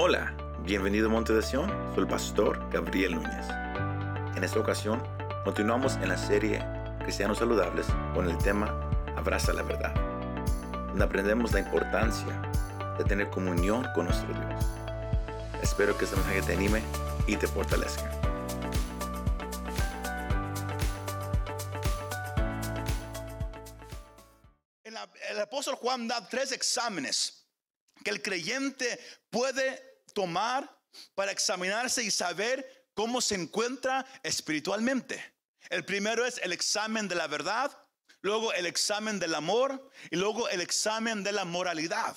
Hola, bienvenido a Monte de Sion, soy el pastor Gabriel Núñez. En esta ocasión, continuamos en la serie Cristianos Saludables con el tema Abraza la Verdad, donde aprendemos la importancia de tener comunión con nuestro Dios. Espero que este mensaje te anime y te fortalezca. el apóstol Juan da tres exámenes que el creyente puede tomar para examinarse y saber cómo se encuentra espiritualmente. El primero es el examen de la verdad, luego el examen del amor y luego el examen de la moralidad.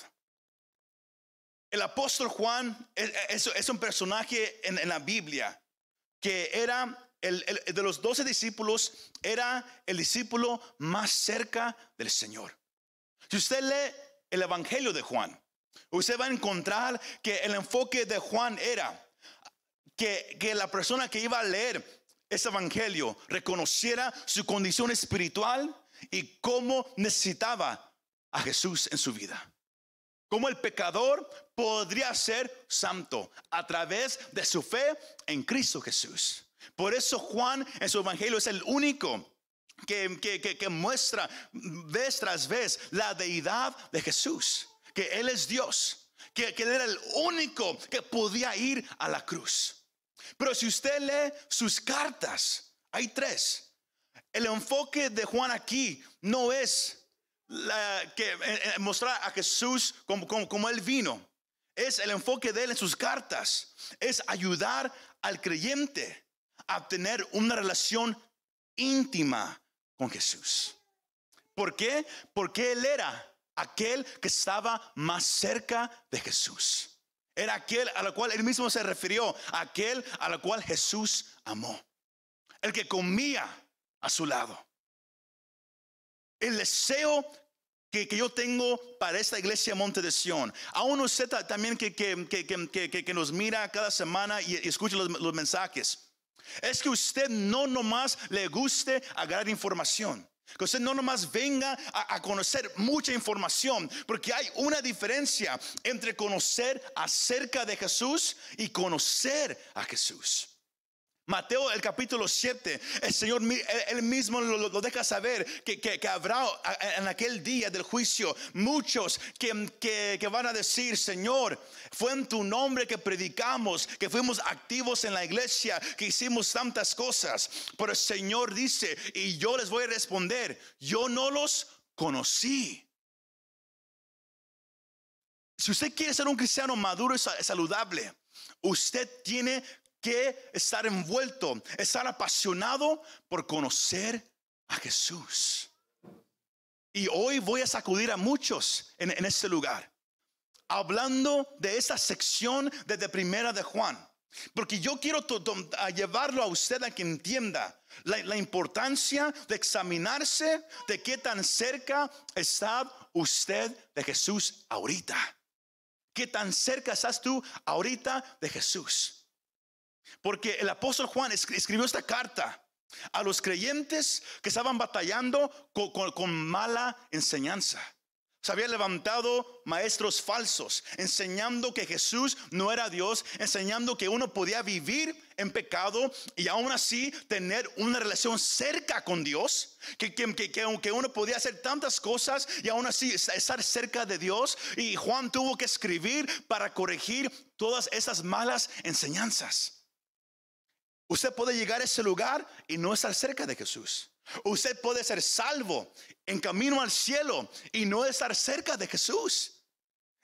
El apóstol Juan es, un personaje en, la Biblia que era el, de los doce discípulos, era el discípulo más cerca del Señor. Si usted lee el Evangelio de Juan, usted va a encontrar que el enfoque de Juan era que, que la persona que iba a leer ese Evangelio reconociera su condición espiritual y cómo necesitaba a Jesús en su vida. Cómo el pecador podría ser santo a través de su fe en Cristo Jesús. Por eso Juan en su Evangelio es el único que, que, que, muestra vez tras vez la deidad de Jesús que Él es Dios, que, Él era el único que podía ir a la cruz. Pero si usted lee sus cartas, hay tres. El enfoque de Juan aquí no es que, eh, eh, mostrar a Jesús como, como, como Él vino. Es el enfoque de Él en sus cartas. Es ayudar al creyente a tener una relación íntima con Jesús. ¿Por qué? Porque Él era aquel que estaba más cerca de Jesús. Era aquel a la cual él mismo se refirió, aquel a la cual Jesús amó. El que comía a su lado. El deseo que, yo tengo para esta iglesia Monte de Sion. Aún usted también que, que, nos mira cada semana y, escucha los, los mensajes. Es que usted no nomás le guste agarrar información. Que usted no nomás venga a, conocer mucha información, porque hay una diferencia entre conocer acerca de Jesús y conocer a Jesús. Mateo el capítulo 7, el Señor él mismo lo, deja saber que, que, habrá en aquel día del juicio muchos que, que, van a decir, Señor, fue en tu nombre que predicamos, que fuimos activos en la iglesia, que hicimos tantas cosas. Pero el Señor dice, y yo les voy a responder, yo no los conocí. Si usted quiere ser un cristiano maduro y saludable, usted tiene que estar envuelto, estar apasionado por conocer a Jesús. Y hoy voy a sacudir a muchos en, este lugar, hablando de esta sección desde primera de Juan. Porque yo quiero llevarlo a usted a que entienda la, la, importancia de examinarse de qué tan cerca está usted de Jesús ahorita. ¿Qué tan cerca estás tú ahorita de Jesús? Porque el apóstol Juan escribió esta carta a los creyentes que estaban batallando con, mala enseñanza. Se había levantado maestros falsos, enseñando que Jesús no era Dios, enseñando que uno podía vivir en pecado y aún así tener una relación cerca con Dios, que, que, que, uno podía hacer tantas cosas y aún así estar cerca de Dios. Y Juan tuvo que escribir para corregir todas esas malas enseñanzas. Usted puede llegar a ese lugar y no estar cerca de Jesús. Usted puede ser salvo en camino al cielo y no estar cerca de Jesús.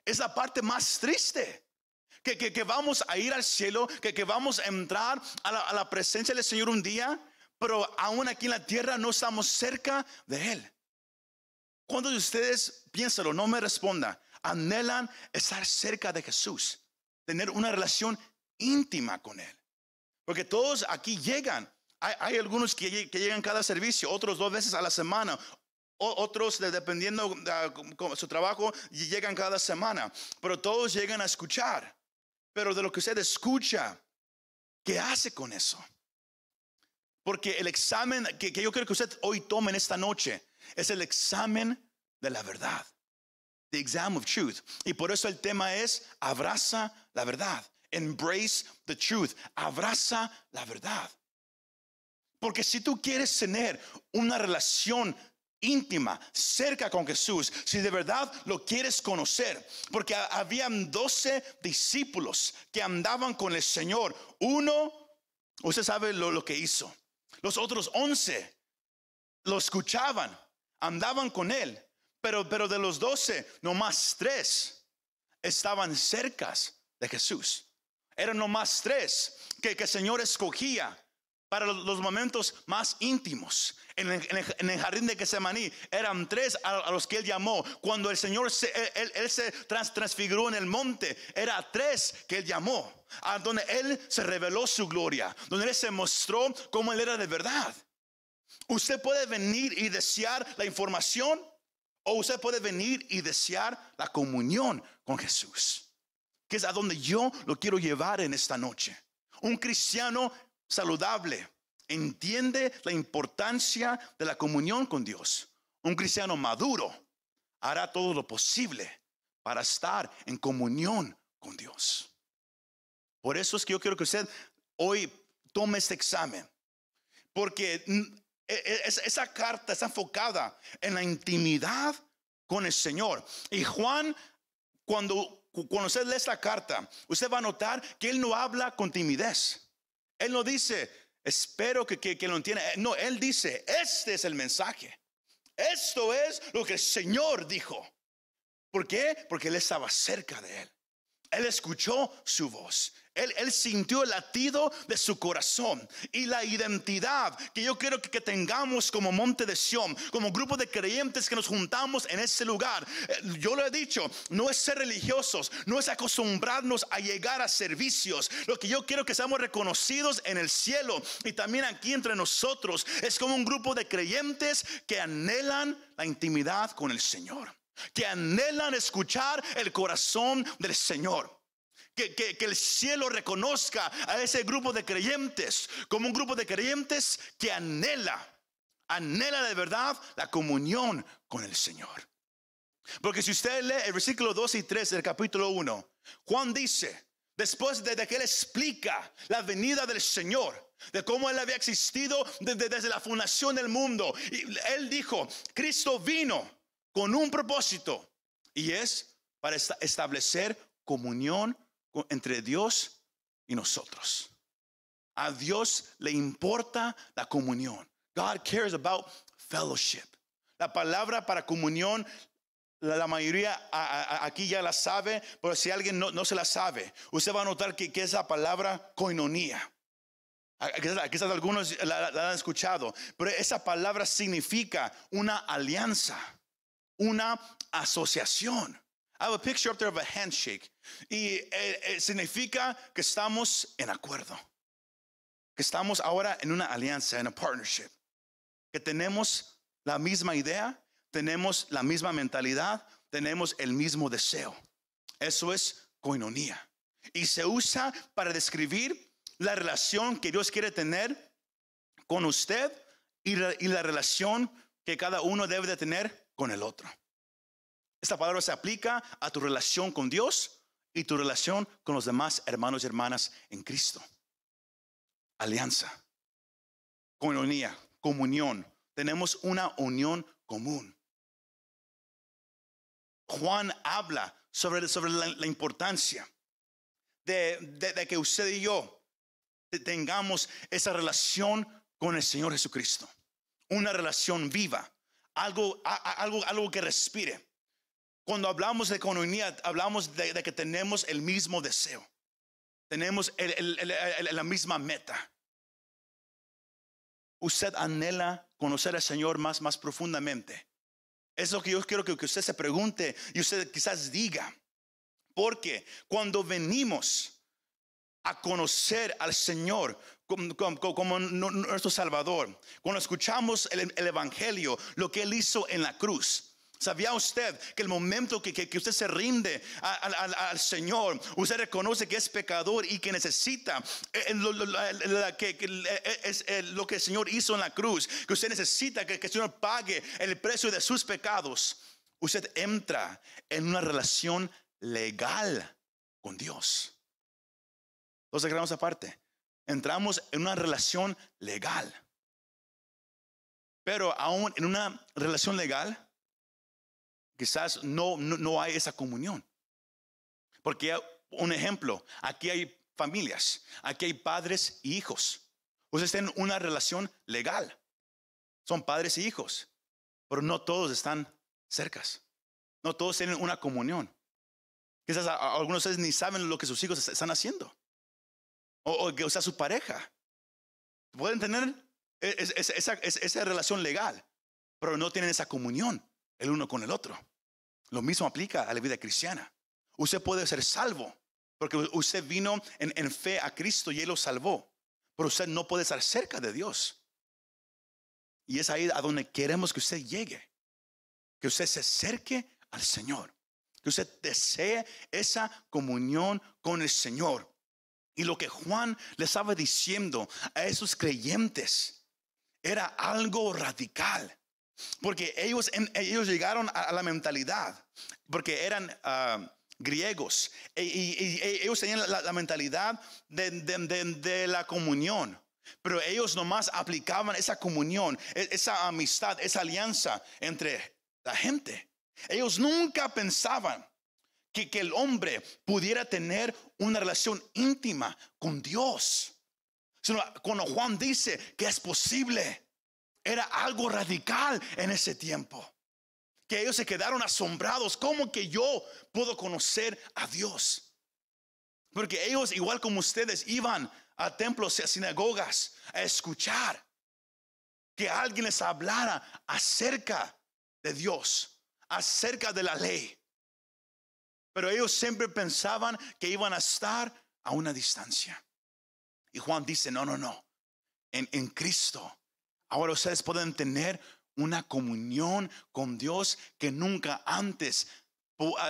Es la parte más triste. Que, que, vamos a ir al cielo, que, que vamos a entrar a la, presencia del Señor un día, pero aún aquí en la tierra no estamos cerca de Él. ¿Cuántos de ustedes, piénsalo, no me responda, anhelan estar cerca de Jesús, tener una relación íntima con Él? Porque todos aquí llegan. Hay, algunos que, llegan cada servicio, otros dos veces a la semana, otros dependiendo de su trabajo llegan cada semana, pero todos llegan a escuchar. Pero de lo que usted escucha, ¿qué hace con eso? Porque el examen que, que yo creo que usted hoy tome en esta noche es el examen de la verdad. The exam of truth. Y por eso el tema es abraza la verdad. Embrace the truth. Abraza la verdad. Porque si tú quieres tener una relación íntima, cerca con Jesús, si de verdad lo quieres conocer, porque habían doce discípulos que andaban con el Señor. Uno, usted sabe lo, lo que hizo. Los otros once lo escuchaban, andaban con él, pero, pero de los doce, nomás tres estaban cercas de Jesús. Eran nomás tres que, que el Señor escogía para los momentos más íntimos. En el, jardín de Getsemaní eran tres a, los que él llamó. Cuando el Señor se, él, transfiguró en el monte, era tres que él llamó. A donde él se reveló su gloria, donde él se mostró cómo él era de verdad. Usted puede venir y desear la información o usted puede venir y desear la comunión con Jesús, que es a donde yo lo quiero llevar en esta noche. Un cristiano saludable entiende la importancia de la comunión con Dios. Un cristiano maduro hará todo lo posible para estar en comunión con Dios. Por eso es que yo quiero que usted hoy tome este examen. Porque e, e, esa carta está enfocada en la intimidad con el Señor. Y Juan, cuando, cuando usted lee esta carta, usted va a notar que él no habla con timidez. Él no dice, espero que, lo entienda. No, él dice, este es el mensaje. Esto es lo que el Señor dijo. ¿Por qué? Porque él estaba cerca de él. Él escuchó su voz. Él, sintió el latido de su corazón y la identidad que yo quiero que, tengamos como monte de Sión, como grupo de creyentes que nos juntamos en ese lugar. Eh, yo lo he dicho, no es ser religiosos, no es acostumbrarnos a llegar a servicios. Lo que yo quiero que seamos reconocidos en el cielo y también aquí entre nosotros es como un grupo de creyentes que anhelan la intimidad con el Señor, que anhelan escuchar el corazón del Señor que, el cielo reconozca a ese grupo de creyentes como un grupo de creyentes que anhela, anhela de verdad la comunión con el Señor. Porque si usted lee el versículo 2 y 3 del capítulo 1, Juan dice, después de, que él explica la venida del Señor, de cómo él había existido desde, desde la fundación del mundo, él dijo, Cristo vino con un propósito y es para establecer comunión entre Dios y nosotros. A Dios le importa la comunión. God cares about fellowship. La palabra para comunión, la, mayoría aquí ya la sabe, pero si alguien no, se la sabe, usted va a notar que, que es la palabra koinonia. Quizás algunos la han escuchado, pero esa palabra significa una alianza, una asociación. I have a picture up there of a handshake. Y eh, eh, significa que estamos en acuerdo. Que estamos ahora en una alianza, en a partnership. Que tenemos la misma idea, tenemos la misma mentalidad, tenemos el mismo deseo. Eso es koinonia. Y se usa para describir la relación que Dios quiere tener con usted y la relación que cada uno debe de tener con el otro. Esta palabra se aplica a tu relación con Dios y tu relación con los demás hermanos y hermanas en Cristo. Alianza, comunidad, comunión. Tenemos una unión común. Juan habla sobre, sobre la, importancia de, de, que usted y yo tengamos esa relación con el Señor Jesucristo. Una relación viva, algo, algo, algo que respire. Cuando hablamos de economía, hablamos de, que tenemos el mismo deseo. Tenemos la misma meta. Usted anhela conocer al Señor más, más profundamente. Es lo que yo quiero que, usted se pregunte y usted quizás diga. Porque cuando venimos a conocer al Señor como, nuestro Salvador, cuando escuchamos el, Evangelio, lo que Él hizo en la cruz, ¿Sabía usted que el momento que, usted se rinde al Señor, usted reconoce que es pecador y que necesita lo, que, es lo que el Señor hizo en la cruz, que usted necesita que, que el Señor pague el precio de sus pecados? Usted entra en una relación legal con Dios. Los dejamos aparte. Entramos en una relación legal. Pero aún en una relación legal, quizás no, no, no hay esa comunión. Porque un ejemplo, aquí hay familias, aquí hay padres y hijos. Ustedes tienen una relación legal. Son padres y hijos, pero no todos están cercas. No todos tienen una comunión. Quizás algunos ni saben lo que sus hijos están haciendo. O, que sea su pareja. Pueden tener e, esa, esa relación legal, pero no tienen esa comunión el uno con el otro. Lo mismo aplica a la vida cristiana. Usted puede ser salvo porque usted vino en, fe a Cristo y Él lo salvó. Pero usted no puede estar cerca de Dios. Y es ahí a donde queremos que usted llegue. Que usted se acerque al Señor. Que usted desee esa comunión con el Señor. Y lo que Juan le estaba diciendo a esos creyentes era algo radical. Porque ellos, ellos llegaron a, la mentalidad, porque eran ah, griegos, e, y, ellos tenían la, mentalidad de, la comunión. Pero ellos nomás aplicaban esa comunión, e, esa amistad, esa alianza entre la gente. Ellos nunca pensaban que, que el hombre pudiera tener una relación íntima con Dios. Sino cuando Juan dice que es posible, era algo radical en ese tiempo. Que ellos se quedaron asombrados. ¿Cómo que yo puedo conocer a Dios? Porque ellos, igual como ustedes, iban a templos y a sinagogas a escuchar que alguien les hablara acerca de Dios, acerca de la ley. Pero ellos siempre pensaban que iban a estar a una distancia. Y Juan dice, no, no, no. En, en Cristo, ahora ustedes pueden tener una comunión con Dios que nunca antes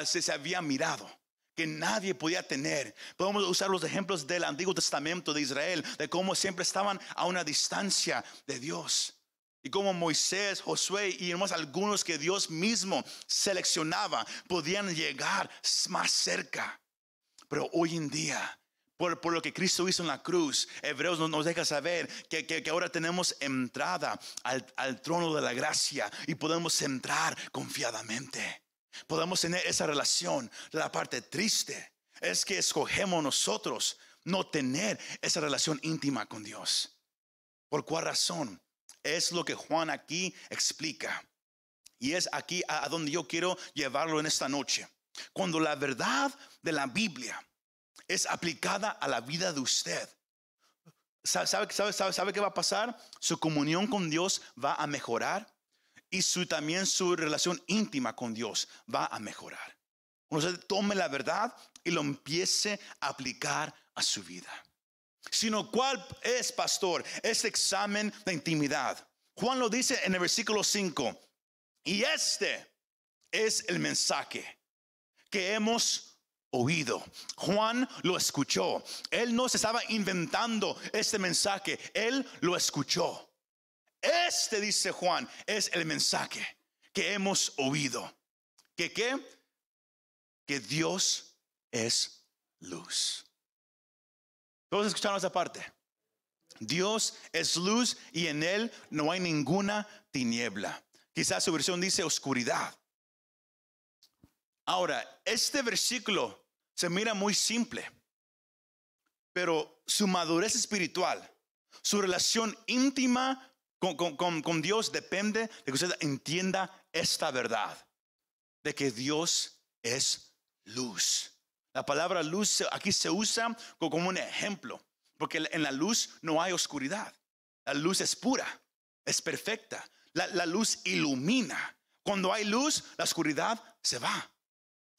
se había mirado que nadie podía tener. Podemos usar los ejemplos del Antiguo Testamento de Israel, de cómo siempre estaban a una distancia de Dios. Y como Moisés, Josué y más algunos que Dios mismo seleccionaba podían llegar más cerca. Pero hoy en día, por, lo que Cristo hizo en la cruz, Hebreos nos, deja saber que, ahora tenemos entrada al, al trono de la gracia y podemos entrar confiadamente. Podemos tener esa relación. La parte triste es que escogemos nosotros no tener esa relación íntima con Dios. ¿Por cuál razón? Es lo que Juan aquí explica. Y es aquí a donde yo quiero llevarlo en esta noche. Cuando la verdad de la Biblia es aplicada a la vida de usted, ¿sabe, sabe, sabe, sabe qué va a pasar? Su comunión con Dios va a mejorar y su, también su relación íntima con Dios va a mejorar. Usted tome la verdad y lo empiece a aplicar a su vida. Sino, ¿cuál es, pastor, este examen de intimidad? Juan lo dice en el versículo 5. Y este es el mensaje que hemos oído. Juan lo escuchó. Él no se estaba inventando este mensaje, él lo escuchó. Este, dice Juan, es el mensaje que hemos oído. ¿Que qué? Que Dios es luz. Todos escucharon esa parte. Dios es luz y en él no hay ninguna tiniebla. Quizás su versión dice oscuridad. Ahora, este versículo se mira muy simple, pero su madurez espiritual, su relación íntima con, Dios depende de que usted entienda esta verdad, de que Dios es luz. La palabra luz aquí se usa como un ejemplo, porque en la luz no hay oscuridad. La luz es pura, es perfecta. La, la luz ilumina. Cuando hay luz, la oscuridad se va.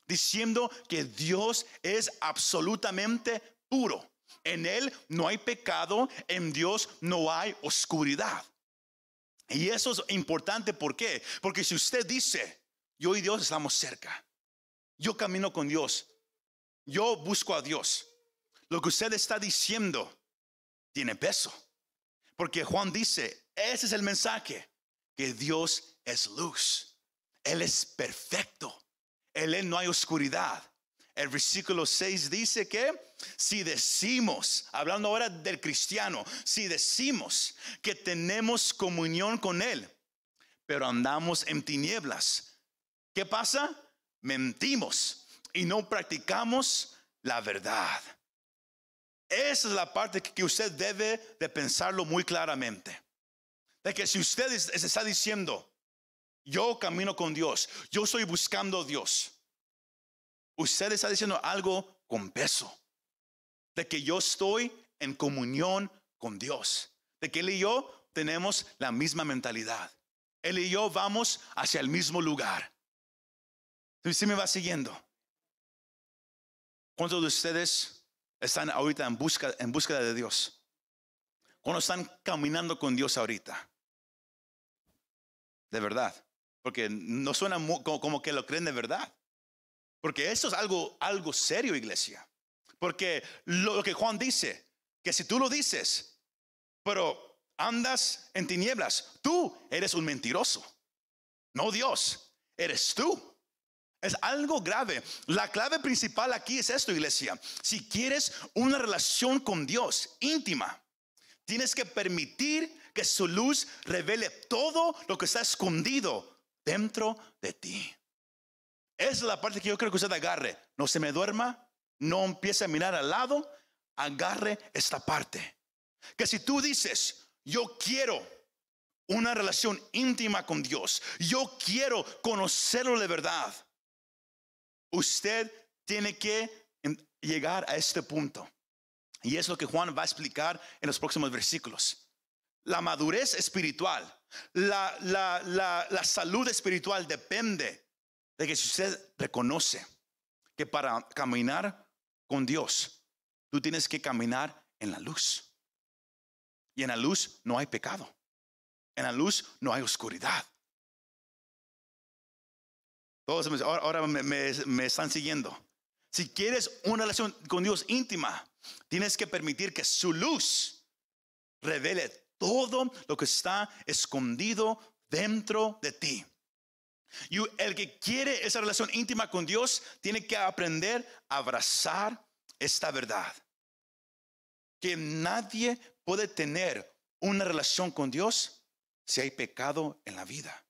Diciendo que Dios es absolutamente puro. En Él no hay pecado, en Dios no hay oscuridad. Y eso es importante, ¿por qué? Porque si usted dice, yo y Dios estamos cerca, yo camino con Dios, yo busco a Dios, lo que usted está diciendo tiene peso. Porque Juan dice, ese es el mensaje, que Dios es luz, Él es perfecto, en Él no hay oscuridad, El versículo 6 dice que si decimos, hablando ahora del cristiano, si decimos que tenemos comunión con Él, pero andamos en tinieblas, ¿qué pasa? Mentimos y no practicamos la verdad. Esa es la parte que usted debe de pensarlo muy claramente. De que si usted está diciendo, yo camino con Dios, yo estoy buscando a Dios, usted está diciendo algo con peso. De que yo estoy en comunión con Dios. De que Él y yo tenemos la misma mentalidad. Él y yo vamos hacia el mismo lugar. ¿Sí me va siguiendo? ¿Cuántos de ustedes están ahorita en, busca, en búsqueda de Dios? Cuando están caminando con Dios ahorita? De verdad. Porque no suena como, que lo creen de verdad. Porque esto es algo, algo serio, iglesia. Porque lo, que Juan dice, que si tú lo dices, pero andas en tinieblas, tú eres un mentiroso. No Dios, eres tú. Es algo grave. La clave principal aquí es esto, iglesia. Si quieres una relación con Dios íntima, tienes que permitir que su luz revele todo lo que está escondido dentro de ti. Esa es la parte que yo creo que usted agarre. No se me duerma, no empiece a mirar al lado, agarre esta parte. Que si tú dices, yo quiero una relación íntima con Dios, yo quiero conocerlo de verdad, Usted tiene que llegar a este punto. Y es lo que Juan va a explicar en los próximos versículos. La madurez espiritual, la, la, salud espiritual depende de que si usted reconoce que para caminar con Dios, tú tienes que caminar en la luz. Y en la luz no hay pecado. En la luz no hay oscuridad. Todos ahora, me, están siguiendo. Si quieres una relación con Dios íntima, tienes que permitir que su luz revele todo lo que está escondido dentro de ti. Y el que quiere esa relación íntima con Dios tiene que aprender a abrazar esta verdad. Que nadie puede tener una relación con Dios si hay pecado en la vida.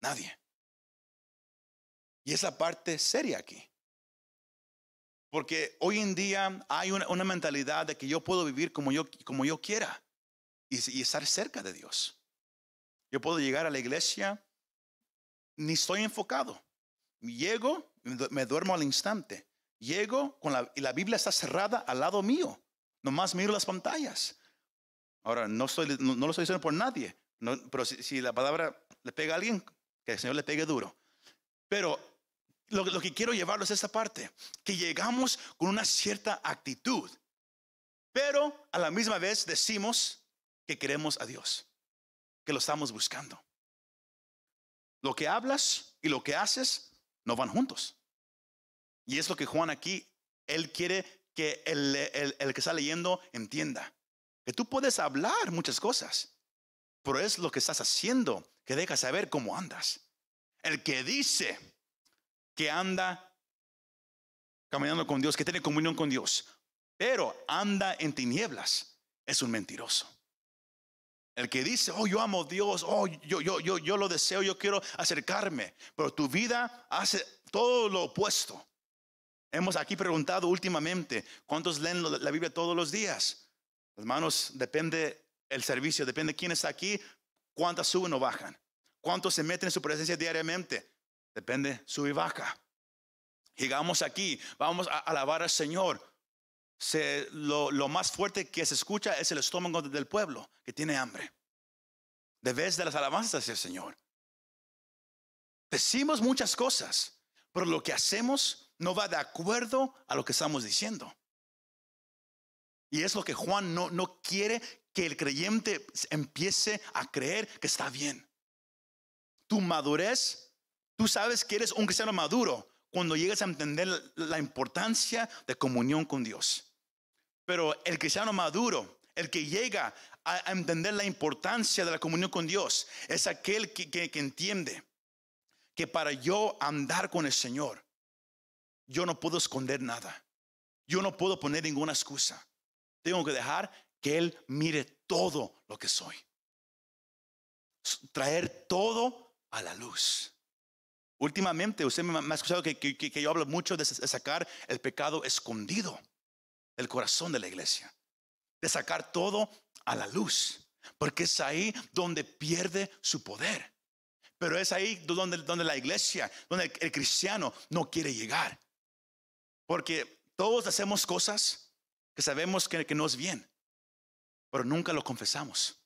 Nadie. Y esa parte seria aquí. Porque hoy en día hay una, mentalidad de que yo puedo vivir como yo, como yo quiera y, estar cerca de Dios. Yo puedo llegar a la iglesia, ni estoy enfocado. Llego, me duermo al instante. Llego con la, y la Biblia está cerrada al lado mío. Nomás miro las pantallas. Ahora, no, estoy, no, lo estoy diciendo por nadie. pero si, la palabra le pega a alguien, que el Señor le pegue duro. Pero lo, que quiero llevarlos a esta parte, que llegamos con una cierta actitud, pero a la misma vez decimos que queremos a Dios, que lo estamos buscando. Lo que hablas y lo que haces no van juntos. Y es lo que Juan aquí, él quiere que el, el que está leyendo entienda. Que tú puedes hablar muchas cosas, pero es lo que estás haciendo que deja saber cómo andas. El que dice, que anda caminando con Dios, que tiene comunión con Dios, pero anda en tinieblas, es un mentiroso. El que dice, oh, yo amo a Dios, oh, yo, yo, yo, yo lo deseo, yo quiero acercarme, pero tu vida hace todo lo opuesto. Hemos aquí preguntado últimamente, ¿cuántos leen la Biblia todos los días? Hermanos, depende el servicio, depende quién está aquí, cuántas suben o bajan, cuántos se meten en su presencia diariamente. Depende, sube y baja. Llegamos aquí, vamos a alabar al Señor. Lo, más fuerte que se escucha es el estómago del pueblo que tiene hambre. De vez de las alabanzas del Señor. Decimos muchas cosas, pero lo que hacemos no va de acuerdo a lo que estamos diciendo. Y es lo que Juan no, no quiere que el creyente empiece a creer que está bien. Tu madurez Tú sabes que eres un cristiano maduro cuando llegas a entender la importancia de comunión con Dios. Pero el cristiano maduro, el que llega a entender la importancia de la comunión con Dios, es aquel que, entiende que para yo andar con el Señor, yo no puedo esconder nada. Yo no puedo poner ninguna excusa. Tengo que dejar que Él mire todo lo que soy. Traer todo a la luz. Últimamente, usted me ha escuchado que, yo hablo mucho de sacar el pecado escondido del corazón de la iglesia. De sacar todo a la luz. Porque es ahí donde pierde su poder. Pero es ahí donde, donde la iglesia, donde el, cristiano no quiere llegar. Porque todos hacemos cosas que sabemos que, que no es bien, pero nunca lo confesamos.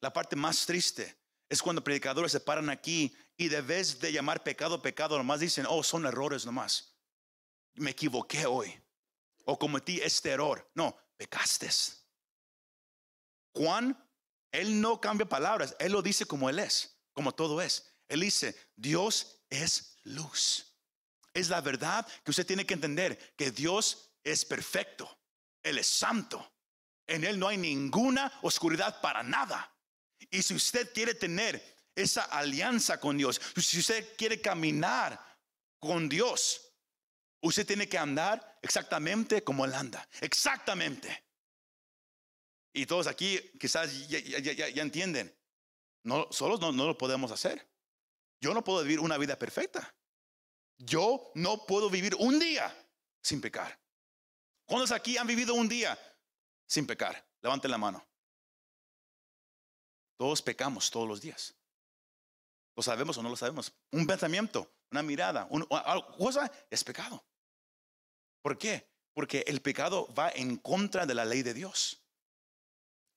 La parte más triste es cuando predicadores se paran aquí y de vez de llamar pecado, pecado, nomás dicen, oh, son errores nomás. Me equivoqué hoy. O cometí este error. No, pecaste. Juan, él no cambia palabras, él lo dice como él es, como todo es. Él dice, Dios es luz. Es la verdad que usted tiene que entender, que Dios es perfecto, Él es santo. En Él no hay ninguna oscuridad para nada. Y si usted quiere tener esa alianza con Dios, si usted quiere caminar con Dios, usted tiene que andar exactamente como Él anda. Exactamente. Y todos aquí quizás ya, entienden. No, solos no, no lo podemos hacer. Yo no puedo vivir una vida perfecta. Yo no puedo vivir un día sin pecar. ¿Cuántos aquí han vivido un día sin pecar? Levanten la mano. Todos pecamos todos los días. ¿Lo sabemos o no lo sabemos? Un pensamiento, una mirada, una cosa es pecado. ¿Por qué? Porque el pecado va en contra de la ley de Dios.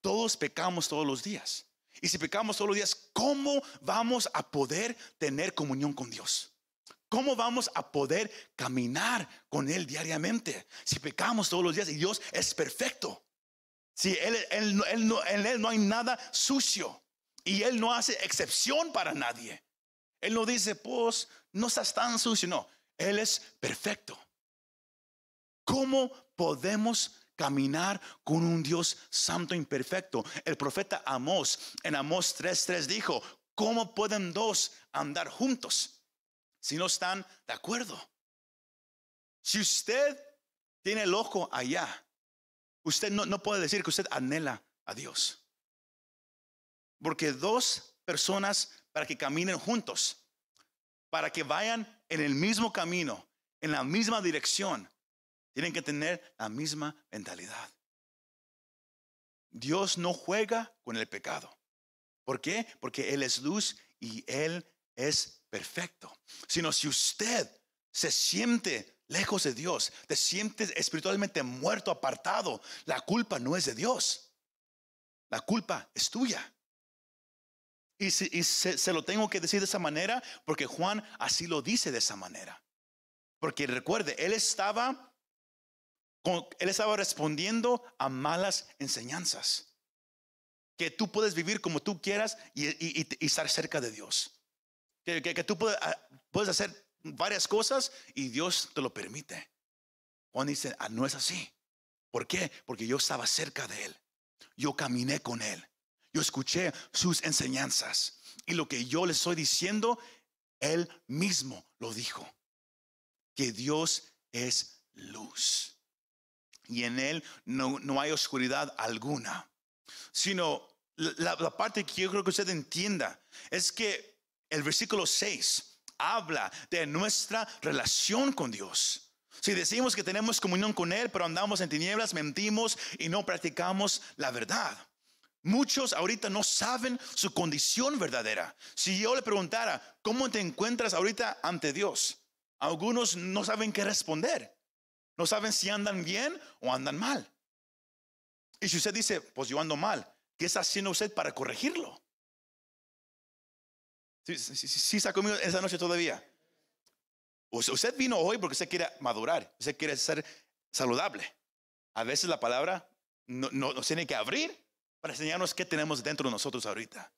Todos pecamos todos los días. Y si pecamos todos los días, ¿cómo vamos a poder tener comunión con Dios? ¿Cómo vamos a poder caminar con Él diariamente? Si pecamos todos los días y Dios es perfecto. Si él, no, en Él no hay nada sucio y Él no hace excepción para nadie. Él no dice, pues, no estás tan sucio. No, Él es perfecto. ¿Cómo podemos caminar con un Dios santo imperfecto. El profeta Amós en Amós 3:3 dijo, ¿cómo pueden dos andar juntos si no están de acuerdo? Si usted tiene el ojo allá, usted no, no puede decir que usted anhela a Dios. Porque dos personas para que caminen juntos, para que vayan en el mismo camino, en la misma dirección, tienen que tener la misma mentalidad. Dios no juega con el pecado. ¿Por qué? Porque Él es luz y Él es perfecto. Sino si usted se siente lejos de Dios, te sientes espiritualmente muerto, apartado, la culpa no es de Dios. La culpa es tuya. Y, se, se, lo tengo que decir de esa manera porque Juan así lo dice de esa manera. Porque recuerde, él estaba él estaba respondiendo a malas enseñanzas. Que tú puedes vivir como tú quieras y, estar cerca de Dios. Que, tú ah, puedes, hacer varias cosas y Dios te lo permite. Juan dice, ah, no es así. ¿Por qué? Porque yo estaba cerca de Él. Yo caminé con Él. Yo escuché sus enseñanzas. Y lo que yo le estoy diciendo, Él mismo lo dijo. Que Dios es luz y en él no, hay oscuridad alguna. Sino la, parte que yo creo que usted entienda es que el versículo 6 habla de nuestra relación con Dios. Si decimos que tenemos comunión con Él, pero andamos en tinieblas, mentimos y no practicamos la verdad. Muchos ahorita no saben su condición verdadera. Si yo le preguntara, ¿cómo te encuentras ahorita ante Dios? Algunos no saben qué responder. No saben si andan bien o andan mal. Y si usted dice, pues yo ando mal, ¿qué está haciendo usted para corregirlo? Si ¿Sí, está conmigo esa noche todavía? Usted vino hoy porque usted quiere madurar, usted quiere ser saludable. A veces la palabra no, nos tiene que abrir para enseñarnos qué tenemos dentro de nosotros ahorita.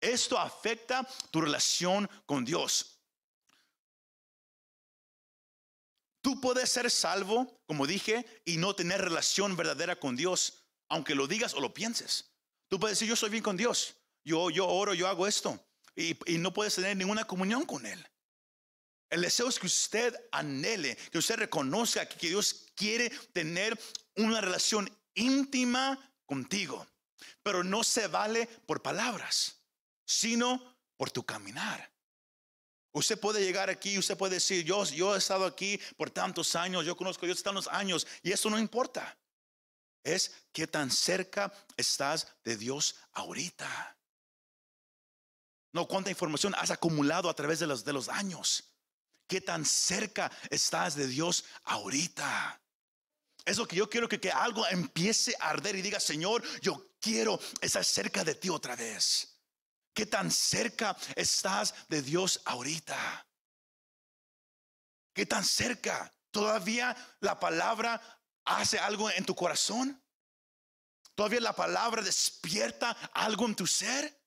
Esto afecta tu relación con Dios. Tú puedes ser salvo, como dije, y no tener relación verdadera con Dios, aunque lo digas o lo pienses. Tú puedes decir, yo soy bien con Dios, yo, yo oro, yo hago esto, y, no puedes tener ninguna comunión con Él. El deseo es que usted anhele, que usted reconozca que Dios quiere tener una relación íntima contigo. Pero no se vale por palabras, sino por tu caminar. Usted puede llegar aquí, usted puede decir, yo, yo he estado aquí por tantos años, yo conozco a Dios tantos años, y eso no importa. Es qué tan cerca estás de Dios ahorita. No, cuánta información has acumulado a través de los, de los años. Qué tan cerca estás de Dios ahorita. Es lo que yo quiero que, que algo empiece a arder y diga, Señor, yo quiero estar cerca de ti otra vez. ¿Qué tan cerca estás de Dios ahorita? ¿Qué tan cerca? ¿Todavía la palabra hace algo en tu corazón? ¿Todavía la palabra despierta algo en tu ser?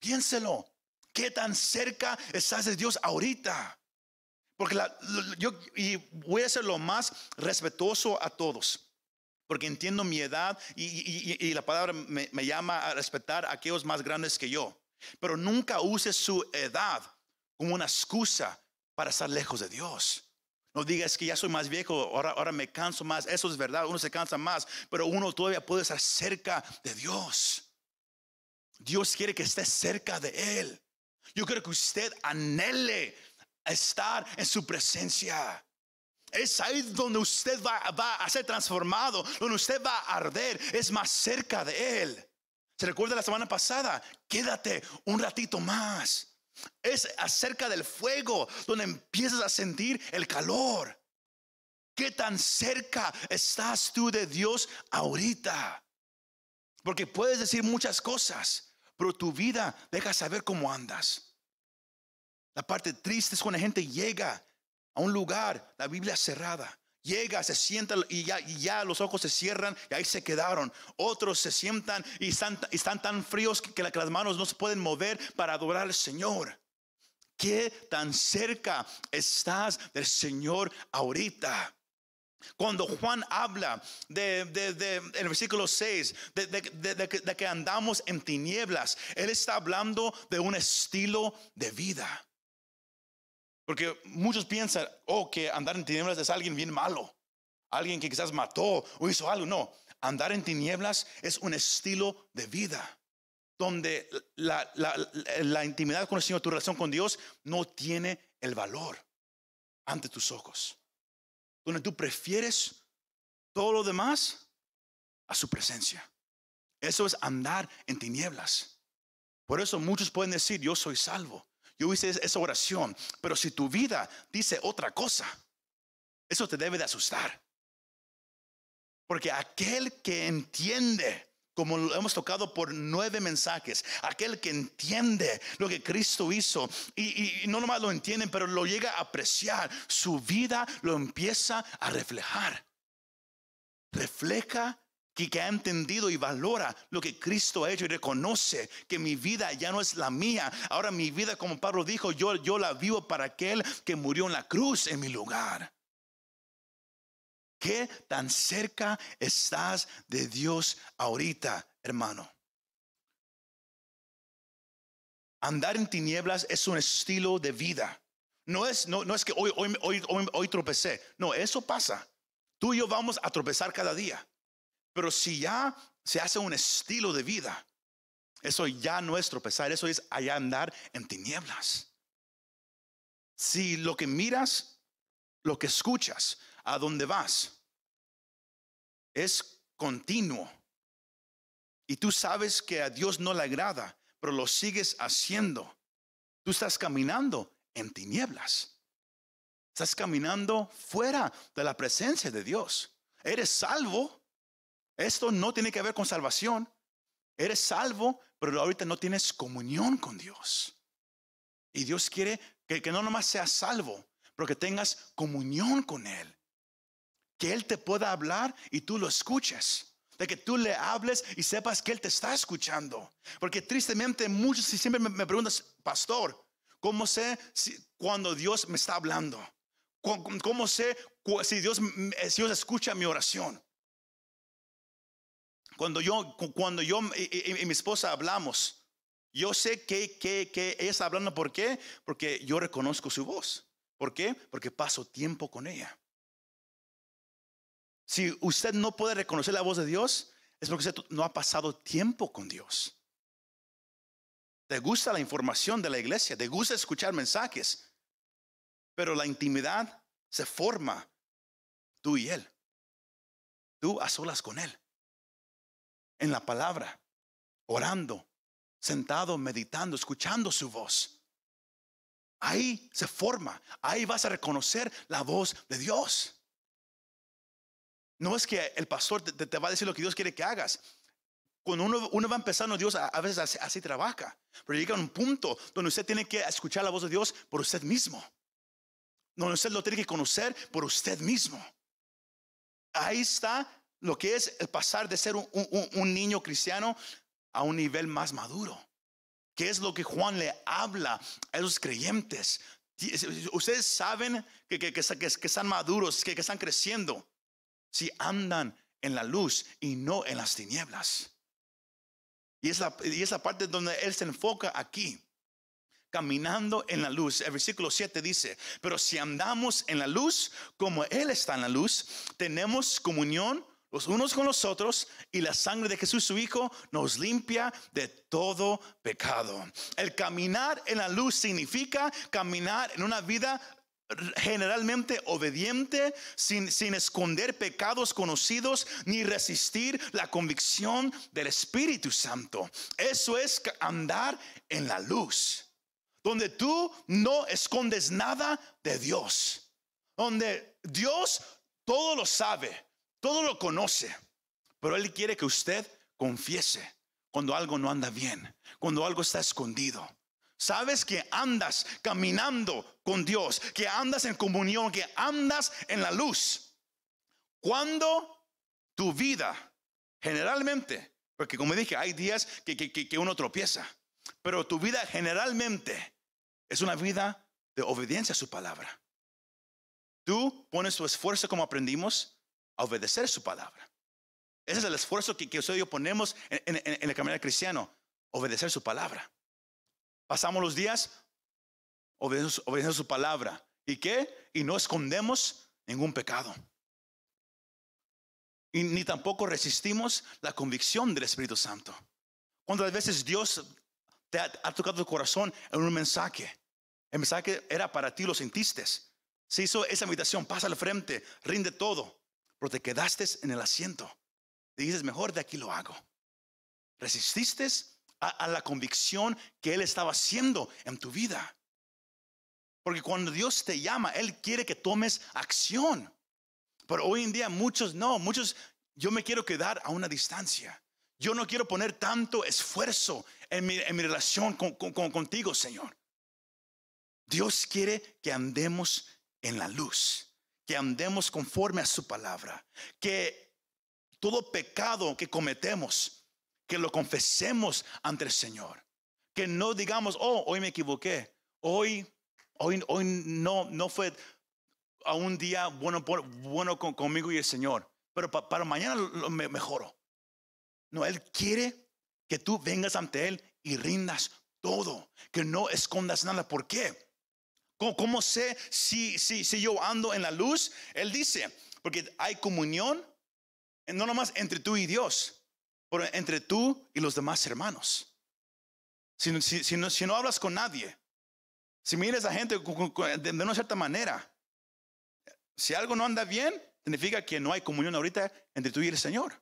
Piénselo. ¿Qué tan cerca estás de Dios ahorita? Porque yo y voy a ser lo más respetuoso a todos. Porque entiendo mi edad y, la palabra me, llama a respetar a aquellos más grandes que yo. Pero nunca use su edad como una excusa para estar lejos de Dios. No digas que ya soy más viejo, ahora, ahora me canso más. Eso es verdad, uno se cansa más, pero uno todavía puede estar cerca de Dios. Dios quiere que esté cerca de Él. Yo quiero que usted anhele estar en su presencia. Es ahí donde usted va, a ser transformado, donde usted va a arder, es más cerca de Él. ¿Se recuerda la semana pasada? Quédate un ratito más. Es acerca del fuego donde empiezas a sentir el calor. ¿Qué tan cerca estás tú de Dios ahorita? Porque puedes decir muchas cosas, pero tu vida deja saber cómo andas. La parte triste es cuando la gente llega a un lugar, la Biblia cerrada. Llega, se sienta y ya, ya los ojos se cierran y ahí se quedaron. Otros se sientan y están, están tan fríos que, las manos no se pueden mover para adorar al Señor. ¿Qué tan cerca estás del Señor ahorita? Cuando Juan habla de, de, el versículo 6, de, que andamos en tinieblas, él está hablando de un estilo de vida. Porque muchos piensan, oh, que andar en tinieblas es alguien bien malo, alguien que quizás mató o hizo algo. No, andar en tinieblas es un estilo de vida donde la, intimidad con el Señor, tu relación con Dios, no tiene el valor ante tus ojos. Donde tú prefieres todo lo demás a su presencia. Eso es andar en tinieblas. Por eso muchos pueden decir, yo soy salvo. Yo hice esa oración, pero si tu vida dice otra cosa, eso te debe de asustar. Porque aquel que entiende, como lo hemos tocado por nueve mensajes, aquel que entiende lo que Cristo hizo y, no nomás lo entiende, pero lo llega a apreciar, su vida lo empieza a reflejar. Refleja que, ha entendido y valora lo que Cristo ha hecho y reconoce que mi vida ya no es la mía. Ahora mi vida, como Pablo dijo, yo, yo la vivo para aquel que murió en la cruz en mi lugar. ¿Qué tan cerca estás de Dios ahorita, hermano? Andar en tinieblas es un estilo de vida. No es, no, no es que hoy, hoy, hoy, hoy tropecé. No, eso pasa. Tú y yo vamos a tropezar cada día. Pero si ya se hace un estilo de vida, eso ya no es tropezar, eso es allá andar en tinieblas. Si lo que miras, lo que escuchas, a dónde vas, es continuo, y tú sabes que a Dios no le agrada, pero lo sigues haciendo, tú estás caminando en tinieblas. Estás caminando fuera de la presencia de Dios. Eres salvo, esto no tiene que ver con salvación. Eres salvo, pero ahorita no tienes comunión con Dios. Y Dios quiere que, no nomás seas salvo, pero que tengas comunión con Él. Que Él te pueda hablar y tú lo escuches. De que tú le hables y sepas que Él te está escuchando. Porque tristemente muchos siempre me, preguntan, pastor, ¿cómo sé si, cuando Dios me está hablando? ¿Cómo, sé si si Dios escucha mi oración? Cuando yo, cuando yo y, mi esposa hablamos, Yo sé que, que, que ella está hablando, ¿por qué? Porque yo reconozco su voz. ¿Por qué? Porque paso tiempo con ella. Si usted no puede reconocer la voz de Dios, es porque usted no ha pasado tiempo con Dios. Te gusta la información de la iglesia, te gusta escuchar mensajes, pero la intimidad se forma tú y Él. Tú a solas con Él. En la palabra, orando, sentado, meditando, escuchando su voz. Ahí se forma, ahí vas a reconocer la voz de Dios. No es que el pastor te, va a decir lo que Dios quiere que hagas. Cuando uno, va empezando, Dios a, veces así, trabaja. Pero llega un punto donde usted tiene que escuchar la voz de Dios por usted mismo. Donde usted lo tiene que conocer por usted mismo. Ahí está lo que es pasar de ser un, niño cristiano a un nivel más maduro. ¿Qué es lo que Juan le habla a los creyentes? Ustedes saben que están maduros, que, están creciendo si andan en la luz y no en las tinieblas. Y es, la, y es la parte donde Él se enfoca aquí, caminando en la luz. El versículo 7 dice, pero si andamos en la luz como Él está en la luz, tenemos comunión los unos con los otros y la sangre de Jesús su Hijo nos limpia de todo pecado. El caminar en la luz significa caminar en una vida generalmente obediente, sin, sin, esconder pecados conocidos, ni resistir la convicción del Espíritu Santo. Eso es andar en la luz, donde tú no escondes nada de Dios, donde Dios todo lo sabe, todo lo conoce, pero Él quiere que usted confiese cuando algo no anda bien, cuando algo está escondido. Sabes que andas caminando con Dios, que andas en comunión, que andas en la luz. Cuando tu vida, generalmente, porque como dije, hay días que, que, uno tropieza, pero tu vida generalmente es una vida de obediencia a su palabra. Tú pones tu esfuerzo como aprendimos a obedecer su palabra. Ese es el esfuerzo que, que ponemos en, en el camino cristiano, obedecer su palabra. Pasamos los días obedeciendo, su palabra. ¿Y qué? Y no escondemos ningún pecado. Y ni tampoco resistimos la convicción del Espíritu Santo. Cuando veces Dios te ha, tocado tu corazón en un mensaje, el mensaje era para ti, lo sentiste. Se hizo esa invitación, pasa al frente, rinde todo, pero te quedaste en el asiento. Y dices, mejor de aquí lo hago. Resististe a, la convicción que Él estaba haciendo en tu vida. Porque cuando Dios te llama, Él quiere que tomes acción. Pero hoy en día muchos no, muchos yo me quiero quedar a una distancia. Yo no quiero poner tanto esfuerzo en mi, relación con, contigo, Señor. Dios quiere que andemos en la luz, que andemos conforme a su palabra, que todo pecado que cometemos que lo confesemos ante el Señor. Que no digamos, oh, hoy me equivoqué. Hoy, hoy, hoy no, no fue a un día bueno, bueno conmigo y el Señor. Pero para mañana lo, me mejoro. No, Él quiere que tú vengas ante Él y rindas todo. Que no escondas nada. ¿Por qué? ¿Cómo, sé si, si, si yo ando en la luz? Él dice, porque hay comunión, no nomás entre tú y Dios, entre tú y los demás hermanos. Si, no, hablas con nadie, si miras a gente de, una cierta manera, si algo no anda bien, significa que no hay comunión ahorita entre tú y el Señor.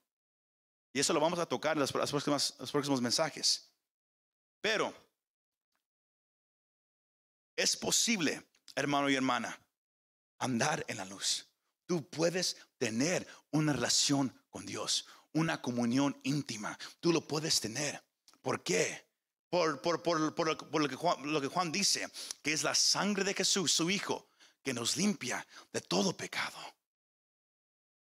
Y eso lo vamos a tocar en los, los próximos mensajes. Pero es posible, hermano y hermana, andar en la luz. Tú puedes tener una relación con Dios, una comunión íntima. Tú lo puedes tener. ¿Por qué? Por, por, por, por lo, que Juan, dice, que es la sangre de Jesús, su Hijo, que nos limpia de todo pecado.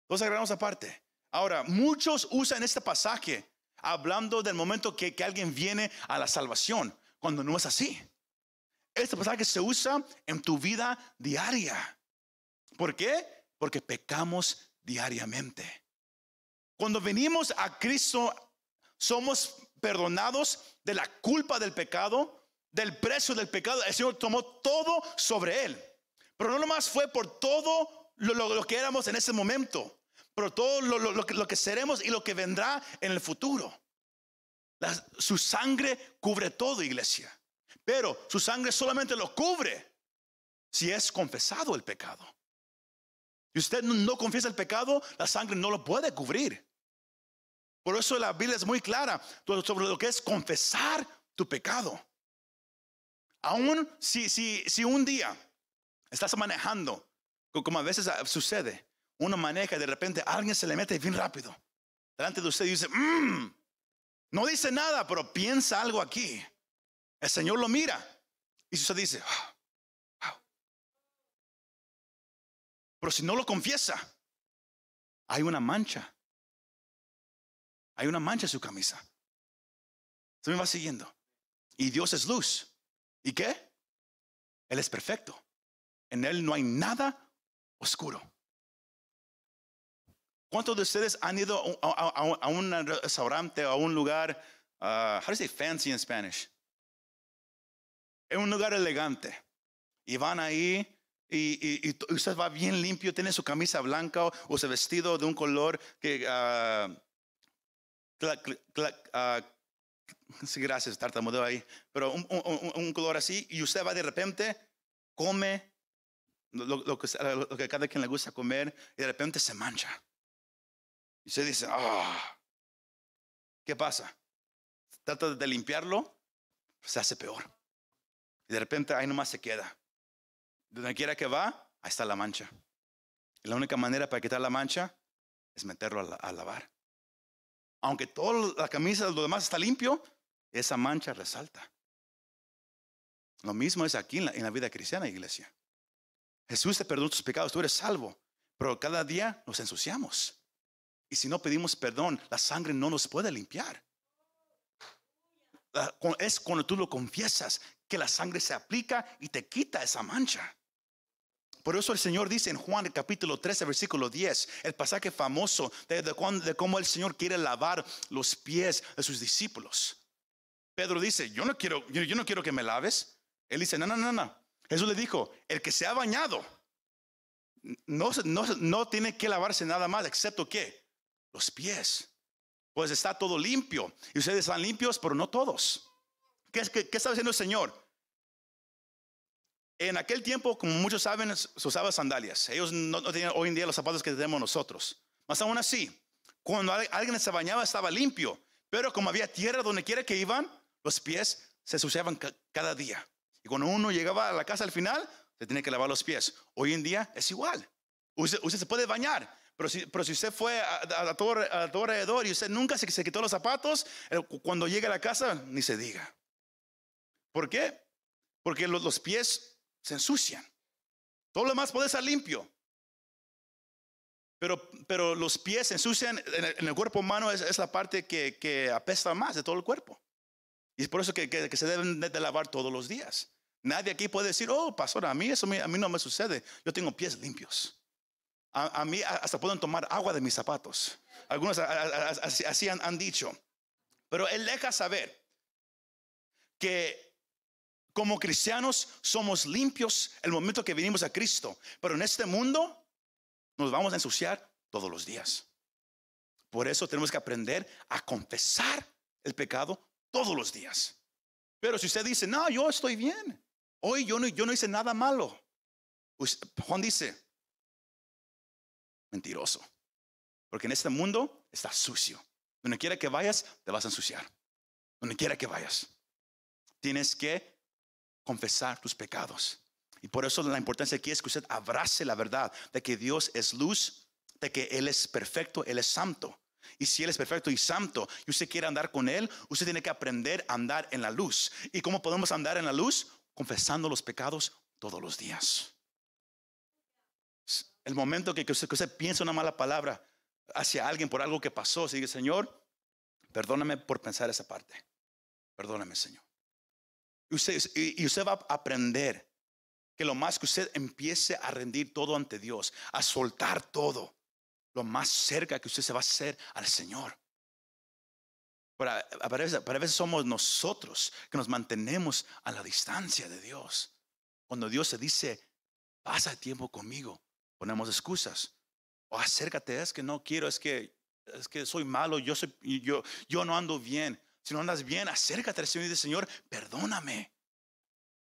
Entonces agarramos aparte. Ahora, muchos usan este pasaje hablando del momento que, que alguien viene a la salvación, cuando no es así. Este pasaje se usa en tu vida diaria. ¿Por qué? Porque pecamos diariamente. Cuando venimos a Cristo, somos perdonados de la culpa del pecado, del precio del pecado. El Señor tomó todo sobre él. Pero no nomás fue por todo lo, que éramos en ese momento, pero todo lo, que, seremos y lo que vendrá en el futuro. su sangre cubre todo, iglesia. Pero su sangre solamente lo cubre si es confesado el pecado. Si usted no confiesa el pecado, la sangre no lo puede cubrir. Por eso la Biblia es muy clara sobre lo que es confesar tu pecado. Aún si, si, si un día estás manejando, como a veces sucede, uno maneja y de repente alguien se le mete bien rápido delante de usted y dice, mm, no dice nada, pero piensa algo aquí. El Señor lo mira y usted dice, ah, ah". pero si no lo confiesa, hay una mancha hay una mancha en su camisa. Se me va siguiendo. Y Dios es luz. ¿Y qué? Él es perfecto. En Él no hay nada oscuro. ¿Cuántos de ustedes han ido a, un restaurante o a un lugar, uh, how do you say fancy in Spanish? En un lugar elegante. Y van ahí y, usted va bien limpio, tiene su camisa blanca o, o su vestido de un color que, uh, uh, sí, gracias, tartamudeo ahí, pero un, color así, y usted va de repente, come lo, que, lo, cada quien le gusta comer, y de repente se mancha. Y usted dice, ah, ¿qué pasa? Trata de limpiarlo, se hace peor. Y de repente ahí nomás se queda. Donde quiera que va, ahí está la mancha. Y la única manera para quitar la mancha es meterlo a lavar aunque toda la camisa, lo demás está limpio, esa mancha resalta. Lo mismo es aquí en la, vida cristiana, iglesia. Jesús te perdonó tus pecados, tú eres salvo, pero cada día nos ensuciamos. Y si no pedimos perdón, la sangre no nos puede limpiar. Es cuando tú lo confiesas que la sangre se aplica y te quita esa mancha. Por eso el Señor dice en Juan capítulo 13, versículo 10, el pasaje famoso de, cómo el Señor quiere lavar los pies de sus discípulos. Pedro dice, yo no quiero, yo, no quiero que me laves. Él dice, no, no, no, no. Jesús le dijo, el que se ha bañado no, no, no tiene que lavarse nada más, excepto que los pies. Pues está todo limpio. Y ustedes están limpios, pero no todos. ¿Qué, qué, qué está diciendo el Señor? En aquel tiempo, como muchos saben, se usaba sandalias. Ellos no, tenían hoy en día los zapatos que tenemos nosotros. Más aún así, cuando alguien se bañaba estaba limpio, pero como había tierra donde quiera que iban, los pies se ensuciaban cada día. Y cuando uno llegaba a la casa al final, se tenía que lavar los pies. Hoy en día es igual. Usted, se puede bañar, pero si, pero si usted fue a, todo, alrededor y usted nunca se, se quitó los zapatos, eh, cuando llega a la casa, ni se diga. ¿Por qué? Porque los pies se ensucian. Todo lo demás puede estar limpio. Pero, pero los pies se ensucian en el, cuerpo humano, es, la parte que, apesta más de todo el cuerpo. Y es por eso que, se deben de, lavar todos los días. Nadie aquí puede decir, oh, pastor, a mí eso a mí no me sucede. Yo tengo pies limpios. A, mí hasta pueden tomar agua de mis zapatos. Algunos así, han, han dicho. Pero él deja saber que como cristianos somos limpios el momento que vinimos a Cristo, pero en este mundo nos vamos a ensuciar todos los días. Por eso tenemos que aprender a confesar el pecado todos los días. Pero si usted dice, no, yo estoy bien, hoy yo no, yo no hice nada malo, Juan dice, mentiroso, porque en este mundo está sucio. Donde quiera que vayas, te vas a ensuciar. Donde quiera que vayas, tienes que confesar tus pecados. Y por eso la importancia aquí es que usted abrace la verdad de que Dios es luz, de que Él es perfecto, Él es santo. Y si Él es perfecto y santo y usted quiere andar con Él, usted tiene que aprender a andar en la luz. ¿Y cómo podemos andar en la luz? Confesando los pecados todos los días. El momento que usted, piensa una mala palabra hacia alguien por algo que pasó, sigue, Señor, perdóname por pensar esa parte. Perdóname, Señor. Usted, y usted va a aprender que lo más que usted empiece a rendir todo ante Dios, a soltar todo, lo más cerca que usted se va a hacer al Señor. Pero a, veces, veces somos nosotros que nos mantenemos a la distancia de Dios. Cuando Dios se dice, pasa tiempo conmigo, ponemos excusas. O acércate, es que no quiero, es que, es que soy malo, yo, soy, yo, yo no ando bien. Si no andas bien, acércate al Señor y dice, Señor, perdóname.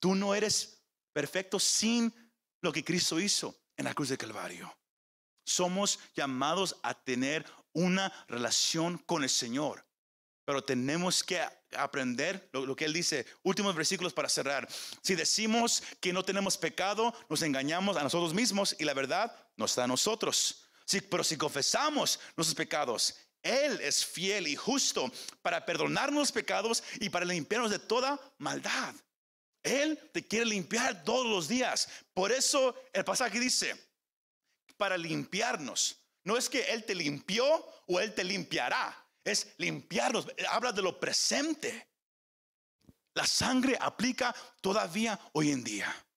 Tú no eres perfecto sin lo que Cristo hizo en la cruz de Calvario. Somos llamados a tener una relación con el Señor, pero tenemos que aprender lo, que Él dice. Últimos versículos para cerrar. Si decimos que no tenemos pecado, nos engañamos a nosotros mismos y la verdad no está en nosotros. Pero si confesamos nuestros pecados, Él es fiel y justo para perdonarnos los pecados y para limpiarnos de toda maldad. Él te quiere limpiar todos los días. Por eso el pasaje dice, para limpiarnos. No es que Él te limpió o Él te limpiará. Es limpiarnos. Habla de lo presente. La sangre aplica todavía hoy en día.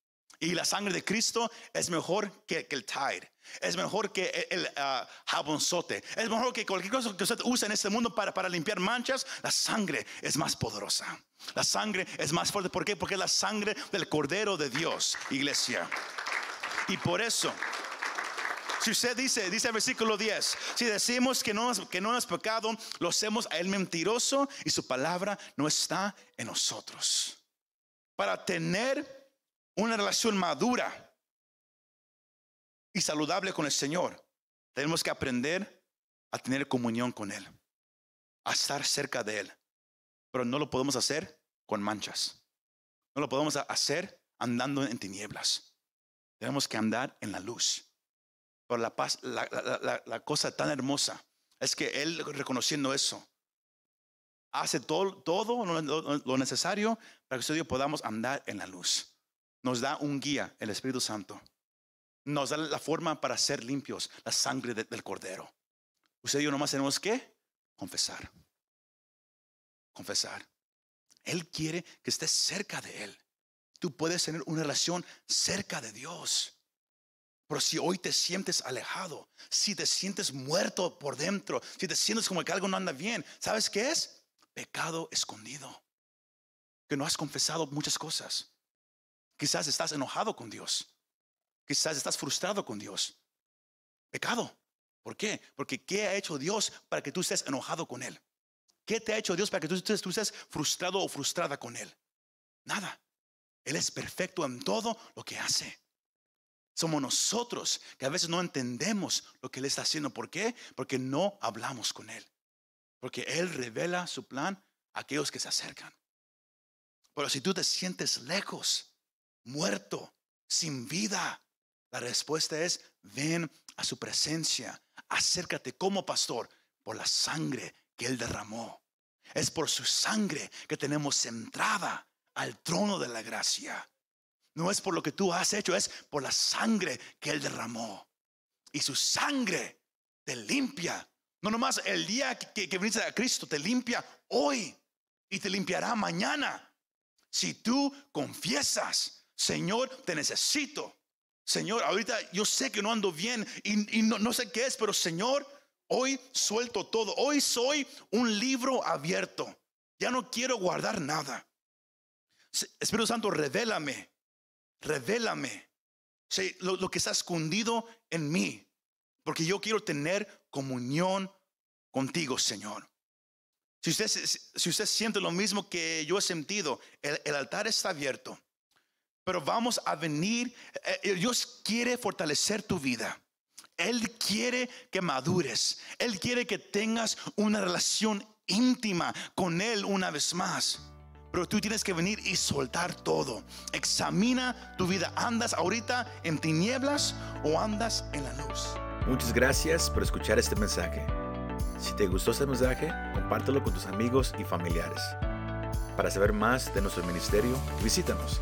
Y la sangre de Cristo es mejor que, el Tide. Es mejor que el, el uh, jabonzote. Es mejor que cualquier cosa que usted use en este mundo para, para limpiar manchas. La sangre es más poderosa. La sangre es más fuerte. ¿Por qué? Porque es la sangre del Cordero de Dios, iglesia. Y por eso, si usted dice, dice el versículo 10, si decimos que no, que no es pecado, lo hacemos a él mentiroso y su palabra no está en nosotros. Para tener una relación madura y saludable con el Señor, tenemos que aprender a tener comunión con Él, a estar cerca de Él. Pero no lo podemos hacer con manchas. No lo podemos hacer andando en tinieblas. Tenemos que andar en la luz. Pero la, paz, la, cosa tan hermosa es que Él, reconociendo eso, hace todo, todo lo, lo, necesario para que nosotros podamos andar en la luz. Nos da un guía, el Espíritu Santo nos da la forma para ser limpios, la sangre de, del cordero. Usted y yo nomás tenemos que confesar. Confesar. Él quiere que estés cerca de Él. Tú puedes tener una relación cerca de Dios. Pero si hoy te sientes alejado, si te sientes muerto por dentro, si te sientes como que algo no anda bien, ¿sabes qué es? Pecado escondido. Que no has confesado muchas cosas. Quizás estás enojado con Dios. Quizás estás frustrado con Dios. Pecado. ¿Por qué? Porque ¿qué ha hecho Dios para que tú estés enojado con Él? ¿Qué te ha hecho Dios para que tú, tú, estés frustrado o frustrada con Él? Nada. Él es perfecto en todo lo que hace. Somos nosotros que a veces no entendemos lo que Él está haciendo. ¿Por qué? Porque no hablamos con Él. Porque Él revela su plan a aquellos que se acercan. Pero si tú te sientes lejos, muerto, sin vida, la respuesta es, ven a su presencia, acércate como pastor por la sangre que Él derramó. Es por su sangre que tenemos entrada al trono de la gracia. No es por lo que tú has hecho, es por la sangre que Él derramó. Y su sangre te limpia. No nomás el día que, que viniste a Cristo, te limpia hoy y te limpiará mañana. Si tú confiesas, Señor, te necesito. Señor, ahorita yo sé que no ando bien y, no, sé qué es, pero Señor, hoy suelto todo. Hoy soy un libro abierto. Ya no quiero guardar nada. Espíritu Santo, revélame, revélame lo, lo, que está escondido en mí, porque yo quiero tener comunión contigo, Señor. Si usted, si usted siente lo mismo que yo he sentido, el altar está abierto. Pero vamos a venir, eh, eh, Dios quiere fortalecer tu vida. Él quiere que madures. Él quiere que tengas una relación íntima con Él una vez más. Pero tú tienes que venir y soltar todo. Examina tu vida. ¿Andas ahorita en tinieblas o andas en la luz? Muchas gracias por escuchar este mensaje. Si te gustó este mensaje, compártelo con tus amigos y familiares. Para saber más de nuestro ministerio, visítanos